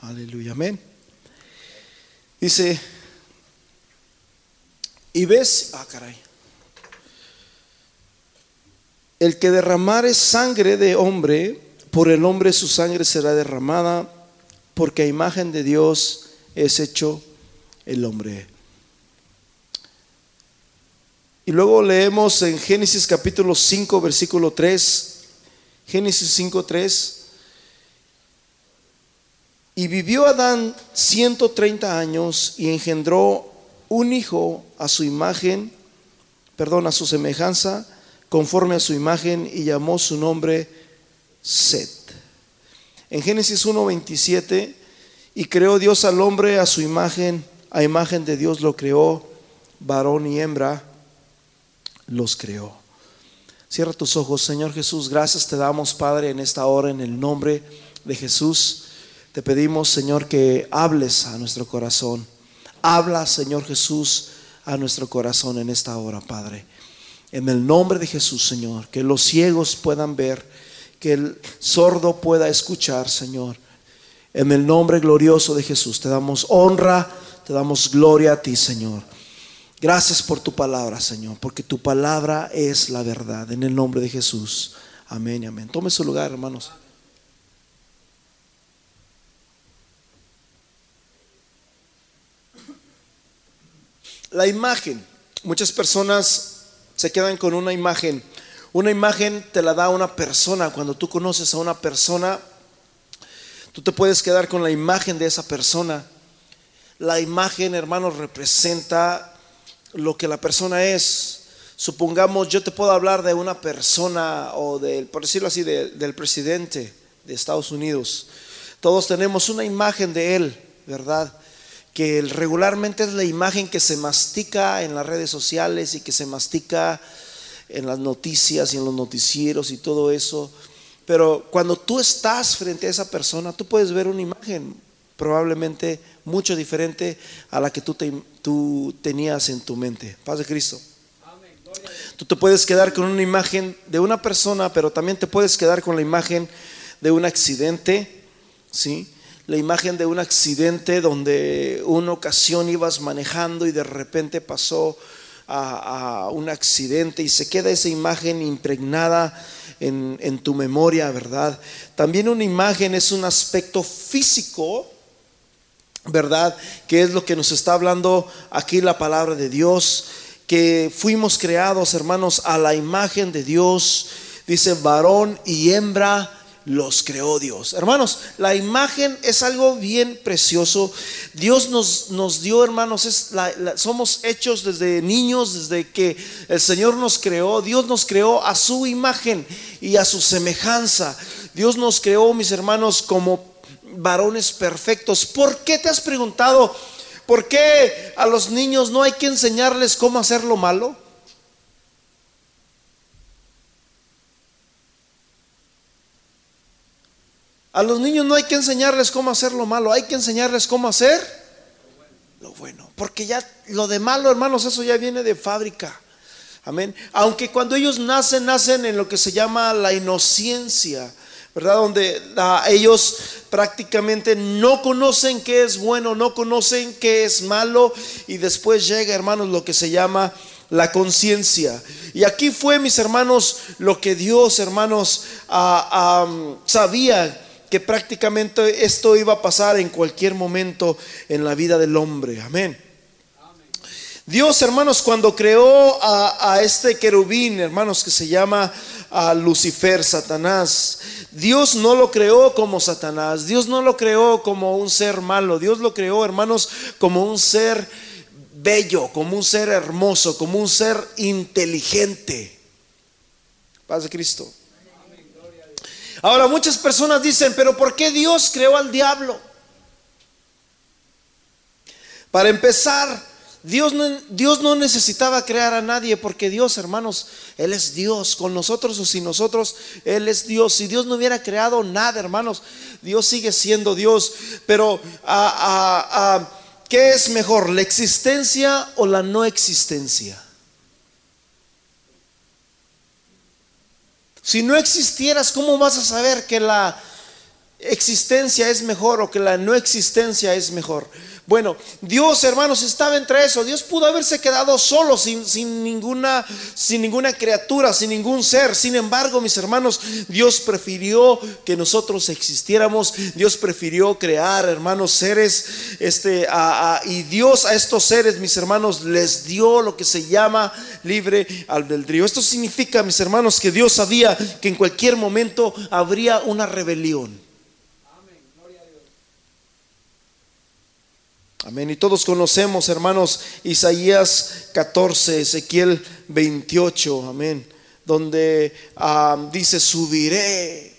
Aleluya, amén. Dice, y ves, ah, caray. El que derramare sangre de hombre, por el hombre su sangre será derramada, porque a imagen de Dios es hecho el hombre. Y luego leemos en Génesis capítulo 5, versículo 3, Génesis 5, 3. Y vivió Adán 130 años y engendró un hijo a su imagen, perdón, a su semejanza, conforme a su imagen, y llamó su nombre Set. En Génesis 1:27, y creó Dios al hombre a su imagen, a imagen de Dios lo creó, varón y hembra los creó. Cierra tus ojos, Señor Jesús, gracias te damos, Padre, en esta hora, en el nombre de Jesús. Te pedimos, Señor, que hables a nuestro corazón. Habla, Señor Jesús, a nuestro corazón en esta hora, Padre. En el nombre de Jesús, Señor, que los ciegos puedan ver, que el sordo pueda escuchar, Señor. En el nombre glorioso de Jesús, te damos honra, te damos gloria a ti, Señor. Gracias por tu palabra, Señor, porque tu palabra es la verdad. En el nombre de Jesús. Amén amén. Tome su lugar, hermanos. La imagen. Muchas personas se quedan con una imagen. Una imagen te la da una persona. Cuando tú conoces a una persona, tú te puedes quedar con la imagen de esa persona. La imagen, hermanos, representa lo que la persona es. Supongamos, yo te puedo hablar de una persona o del, por decirlo así, del presidente de Estados Unidos. Todos tenemos una imagen de él, ¿verdad? Que regularmente es la imagen que se mastica en las redes sociales y que se mastica en las noticias y en los noticieros y todo eso. Pero cuando tú estás frente a esa persona, tú puedes ver una imagen probablemente mucho diferente a la que tú, tú tenías en tu mente. Paz de Cristo. Tú te puedes quedar con una imagen de una persona, pero también te puedes quedar con la imagen de un accidente, ¿sí? La imagen de un accidente donde una ocasión ibas manejando y de repente pasó a, un accidente y se queda esa imagen impregnada en, en tu memoria, ¿verdad? También una imagen es un aspecto físico ¿verdad? Que es lo que nos está hablando aquí la palabra de Dios, que fuimos creados, hermanos, a la imagen de Dios. Dice, varón y hembra los creó Dios. Hermanos, la imagen es algo bien precioso. Dios nos, nos dio, hermanos, es somos hechos desde niños, desde que el Señor nos creó. Dios nos creó a su imagen y a su semejanza. Dios nos creó, mis hermanos, como varones perfectos. ¿Por qué te has preguntado por qué a los niños no hay que enseñarles cómo hacer lo malo? A los niños no hay que enseñarles cómo hacer lo malo, hay que enseñarles cómo hacer lo bueno. Porque ya lo de malo, hermanos, eso ya viene de fábrica. Amén. Aunque cuando ellos nacen, nacen en lo que se llama la inocencia. ¿verdad? Donde ellos prácticamente no conocen qué es bueno, no conocen qué es malo y después llega, hermanos, lo que se llama la conciencia. Y aquí fue, mis hermanos, lo que Dios, hermanos, sabía que prácticamente esto iba a pasar en cualquier momento en la vida del hombre. Amén. Dios, hermanos, cuando creó a, este querubín, hermanos, que se llama a Lucifer, Satanás. Dios no lo creó como Satanás, Dios no lo creó como un ser malo, Dios lo creó, hermanos, como un ser bello, como un ser hermoso, como un ser inteligente. Paz de Cristo. Ahora muchas personas dicen, pero ¿por qué Dios creó al diablo? Para empezar, Dios no, Dios no necesitaba crear a nadie porque Dios, hermanos, Él es Dios. Con nosotros o sin nosotros, Él es Dios. Si Dios no hubiera creado nada, hermanos, Dios sigue siendo Dios. Pero, ¿qué es mejor, la existencia o la no existencia? Si no existieras, ¿cómo vas a saber que la existencia es mejor o que la no existencia es mejor. Bueno, Dios, hermanos, estaba entre eso. Dios pudo haberse quedado solo, sin, sin, ninguna, sin ninguna criatura, sin ningún ser. Sin embargo, mis hermanos, Dios prefirió que nosotros existiéramos. Dios prefirió crear, hermanos, seres. Este, y Dios a estos seres, mis hermanos, les dio lo que se llama libre albedrío. Esto significa, mis hermanos, que Dios sabía que en cualquier momento habría una rebelión. Amén. Y todos conocemos, hermanos, Isaías 14, Ezequiel 28, amén, donde ah, dice, subiré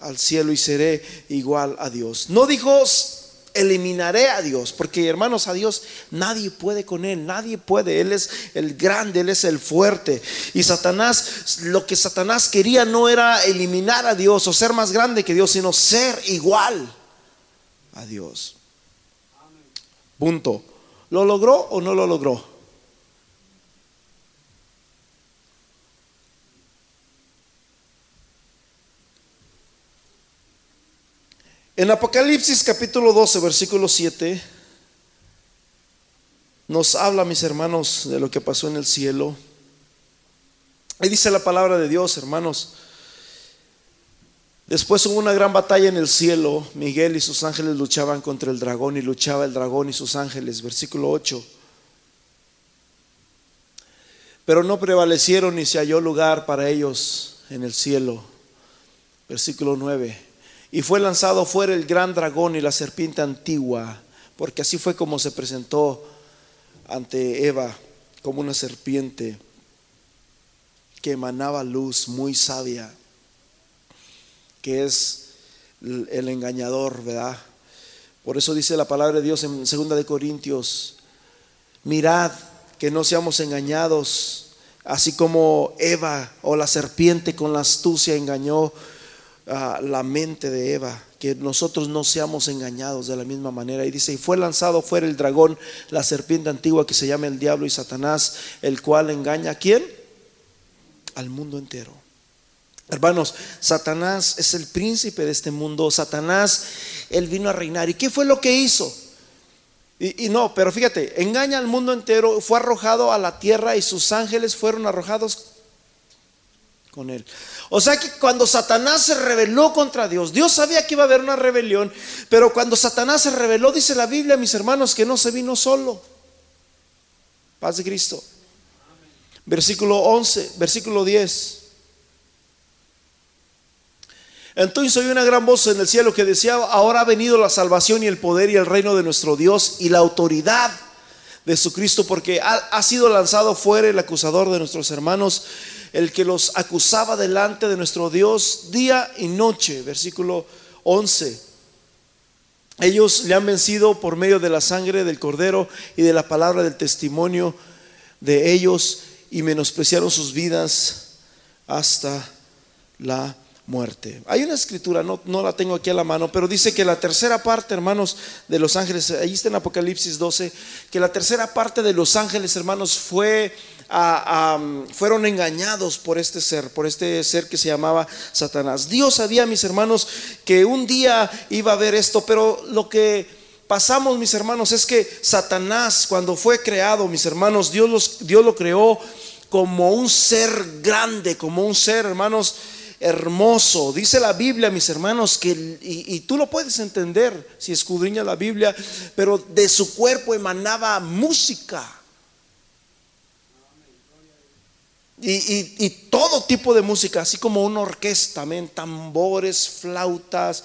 al cielo y seré igual a Dios. No dijo, eliminaré a Dios, porque hermanos, a Dios nadie puede con Él, nadie puede, Él es el grande, Él es el fuerte. Y Satanás, lo que Satanás quería no era eliminar a Dios o ser más grande que Dios, sino ser igual a Dios. Punto. ¿Lo logró o no lo logró? En Apocalipsis capítulo 12, versículo 7, nos habla, mis hermanos, de lo que pasó en el cielo. Ahí dice la palabra de Dios, hermanos. Después hubo una gran batalla en el cielo. Miguel y sus ángeles luchaban contra el dragón y luchaba el dragón y sus ángeles. Versículo 8. Pero no prevalecieron ni se halló lugar para ellos en el cielo. Versículo 9. Y fue lanzado fuera el gran dragón y la serpiente antigua, porque así fue como se presentó ante Eva como una serpiente que emanaba luz muy sabia que es el engañador, ¿verdad? Por eso dice la palabra de Dios en 2 de Corintios, mirad que no seamos engañados, así como Eva o la serpiente con la astucia engañó a la mente de Eva, que nosotros no seamos engañados de la misma manera. Y dice, y fue lanzado fuera el dragón, la serpiente antigua que se llama el diablo y Satanás, el cual engaña a quién? Al mundo entero. Hermanos, Satanás es el príncipe de este mundo. Satanás, él vino a reinar. ¿Y qué fue lo que hizo? Y, no, pero fíjate, engaña al mundo entero, fue arrojado a la tierra y sus ángeles fueron arrojados con él. O sea que cuando Satanás se rebeló contra Dios, Dios sabía que iba a haber una rebelión, pero cuando Satanás se rebeló, dice la Biblia, mis hermanos, que no se vino solo. Paz de Cristo. Versículo 11, versículo 10. Entonces oí una gran voz en el cielo que decía, ahora ha venido la salvación y el poder y el reino de nuestro Dios y la autoridad de su Cristo, porque ha, sido lanzado fuera el acusador de nuestros hermanos, el que los acusaba delante de nuestro Dios día y noche. Versículo 11. Ellos le han vencido por medio de la sangre del cordero y de la palabra del testimonio de ellos y menospreciaron sus vidas hasta la muerte. Hay una escritura, no, la tengo aquí a la mano, pero dice que la tercera parte, hermanos, de los ángeles, ahí está en Apocalipsis 12, que la tercera parte de los ángeles, hermanos, fue, fueron engañados por este ser, por este ser que se llamaba Satanás. Dios sabía, mis hermanos, que un día iba a haber esto, pero lo que pasamos, mis hermanos, es que Satanás, cuando fue creado, mis hermanos, Dios, los, Dios lo creó como un ser grande, como un ser, hermanos, hermoso. Dice la Biblia, mis hermanos, que, y, tú lo puedes entender si escudriña la Biblia, pero de su cuerpo emanaba música. Y, todo tipo de música, así como una orquesta, tambores, flautas,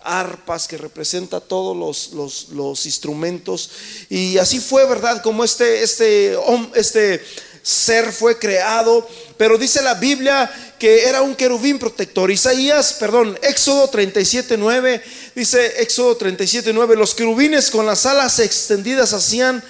arpas que representa todos los, los, instrumentos. Y así fue, ¿verdad? Como este, este, este ser fue creado. Pero dice la Biblia que era un querubín protector. Isaías, perdón, Éxodo 37, 9, dice Éxodo 37, 9, los querubines con las alas extendidas hacían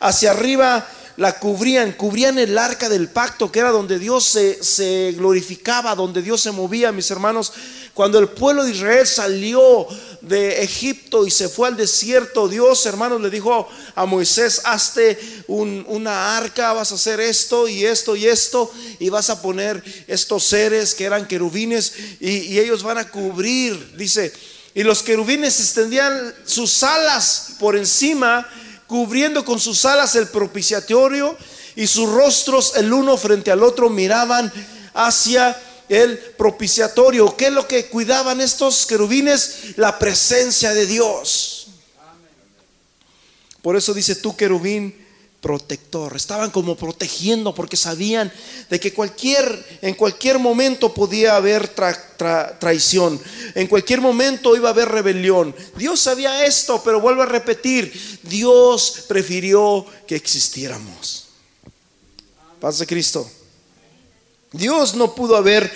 hacia arriba la cubrían, cubrían el arca del pacto, que era donde Dios se, se, glorificaba, donde Dios se movía, mis hermanos. Cuando el pueblo de Israel salió de Egipto y se fue al desierto, Dios, hermanos, le dijo a Moisés, hazte una arca, vas a hacer esto y esto y esto, y vas a poner estos seres que eran querubines y, y ellos van a cubrir, dice, Y los querubines extendían sus alas por encima, cubriendo con sus alas el propiciatorio y sus rostros el uno frente al otro miraban hacia el propiciatorio. ¿Qué es lo que cuidaban estos querubines? La presencia de Dios. Por eso dice tú, querubín, protector. Estaban como protegiendo porque sabían de que cualquier, en cualquier momento podía haber traición. En cualquier momento iba a haber rebelión. Dios sabía esto, pero vuelvo a repetir, Dios prefirió que existiéramos. Paz de Cristo. Dios no pudo haber,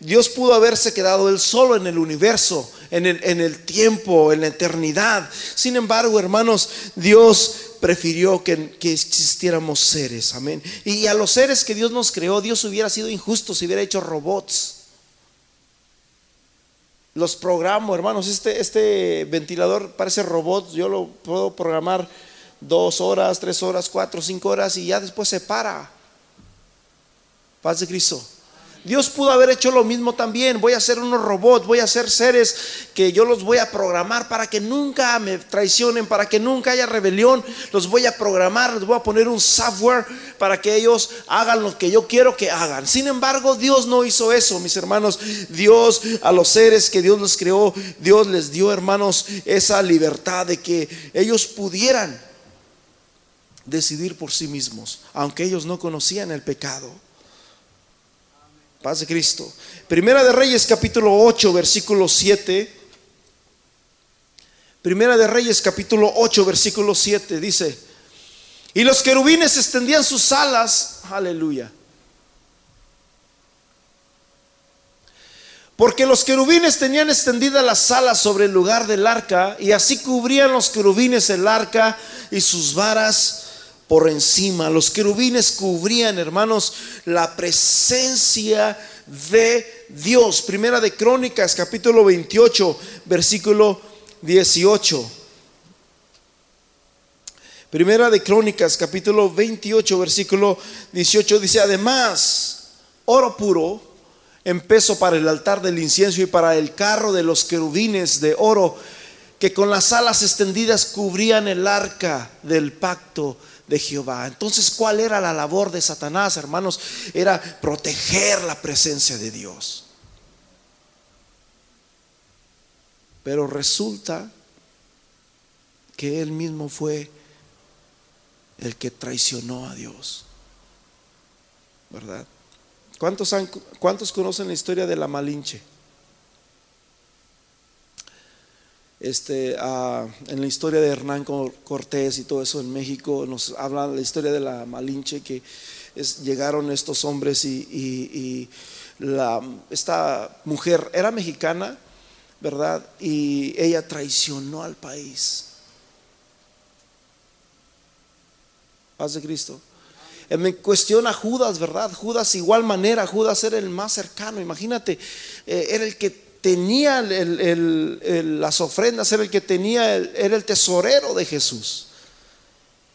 Dios pudo haberse quedado él solo en el universo, en el, tiempo, en la eternidad. Sin embargo, hermanos, Dios prefirió que, existiéramos seres, amén. Y a los seres que Dios nos creó, Dios hubiera sido injusto si hubiera hecho robots. Los programo, hermanos, este, este ventilador parece robot, yo lo puedo programar dos horas, tres horas, cuatro, cinco horas y ya después se para. Paz de Cristo. Dios pudo haber hecho lo mismo también. Voy a hacer unos robots, voy a hacer seres que yo los voy a programar para que nunca me traicionen, para que nunca haya rebelión. Los voy a programar, les voy a poner un software para que ellos hagan lo que yo quiero que hagan. Sin embargo, Dios no hizo eso, mis hermanos. Dios a los seres que Dios los creó, Dios les dio, hermanos, esa libertad de que ellos pudieran decidir por sí mismos, aunque ellos no conocían el pecado. Paz de Cristo. Primera de Reyes capítulo 8, versículo 7. Primera de Reyes capítulo 8, versículo 7 dice, y los querubines extendían sus alas, aleluya. Porque los querubines tenían extendidas las alas sobre el lugar del arca y así cubrían los querubines el arca y sus varas por encima. Los querubines cubrían, hermanos, la presencia de Dios. Primera de Crónicas, capítulo 28, versículo 18. Primera de Crónicas, capítulo 28, versículo 18 dice, además, oro puro en peso para el altar del incienso y para el carro de los querubines de oro que con las alas extendidas cubrían el arca del pacto de Jehová. Entonces, ¿cuál era la labor de Satanás, hermanos? Era proteger la presencia de Dios. Pero resulta que él mismo fue el que traicionó a Dios. ¿Verdad? ¿Cuántos, ¿Cuántos conocen la historia de la Malinche? Este, en la historia de Hernán Cortés y todo eso en México, nos habla la historia de la Malinche, que llegaron estos hombres y, la, esta mujer era mexicana, ¿verdad? Y ella traicionó al país. Paz de Cristo. Me cuestiona Judas, ¿verdad? Judas igual manera, Judas era el más cercano, imagínate, eh, era el que tenía las ofrendas, era el que tenía, era el tesorero de Jesús.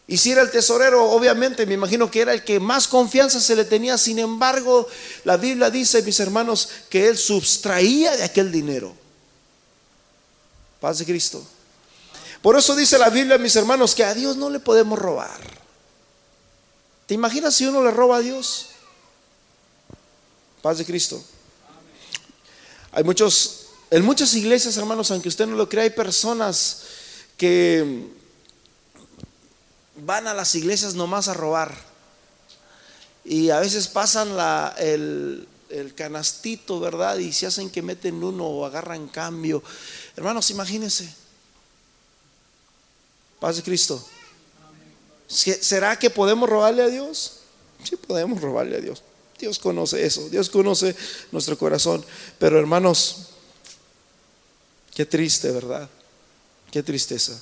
Y si era el tesorero, obviamente me imagino que era el que más confianza se le tenía. Sin embargo, la Biblia dice, mis hermanos, que él sustraía de aquel dinero. Paz de Cristo. Por eso dice la Biblia, mis hermanos, que a Dios no le podemos robar. ¿Te imaginas si uno le roba a Dios? Paz de Cristo. Hay muchos, en muchas iglesias, hermanos, aunque usted no lo crea, hay personas que van a las iglesias nomás a robar. Y a veces pasan el, el canastito, ¿verdad? Y se hacen que meten uno o agarran cambio. Hermanos, imagínense. Paz de Cristo. ¿Será que podemos robarle a Dios? Sí, podemos robarle a Dios. Dios conoce eso, Dios conoce nuestro corazón. Pero hermanos, qué triste, ¿verdad? Qué tristeza.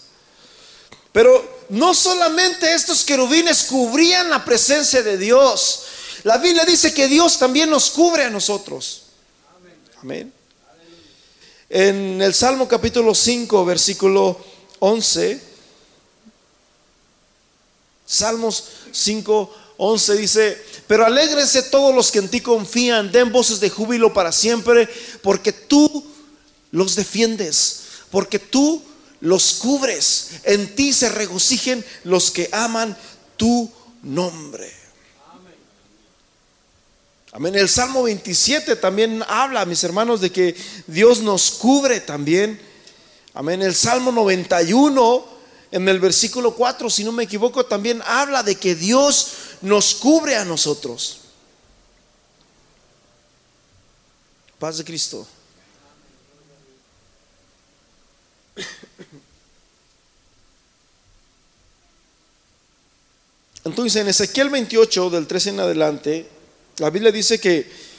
Pero no solamente estos querubines cubrían la presencia de Dios. La Biblia dice que Dios también nos cubre a nosotros. Amén. En el Salmo capítulo 5, versículo 11. Salmos 5, 11 dice, pero alégrense todos los que en ti confían, den voces de júbilo para siempre, porque tú los defiendes. porque tú los cubres. En ti se regocijen los que aman tu nombre. Amén. El Salmo 27 también habla, mis hermanos, de que Dios nos cubre también. Amén. El Salmo 91, en el versículo 4, si no me equivoco, también habla de que Dios nos cubre a nosotros. Paz de Cristo. Entonces en Ezequiel 28, del 13 en adelante, la Biblia dice que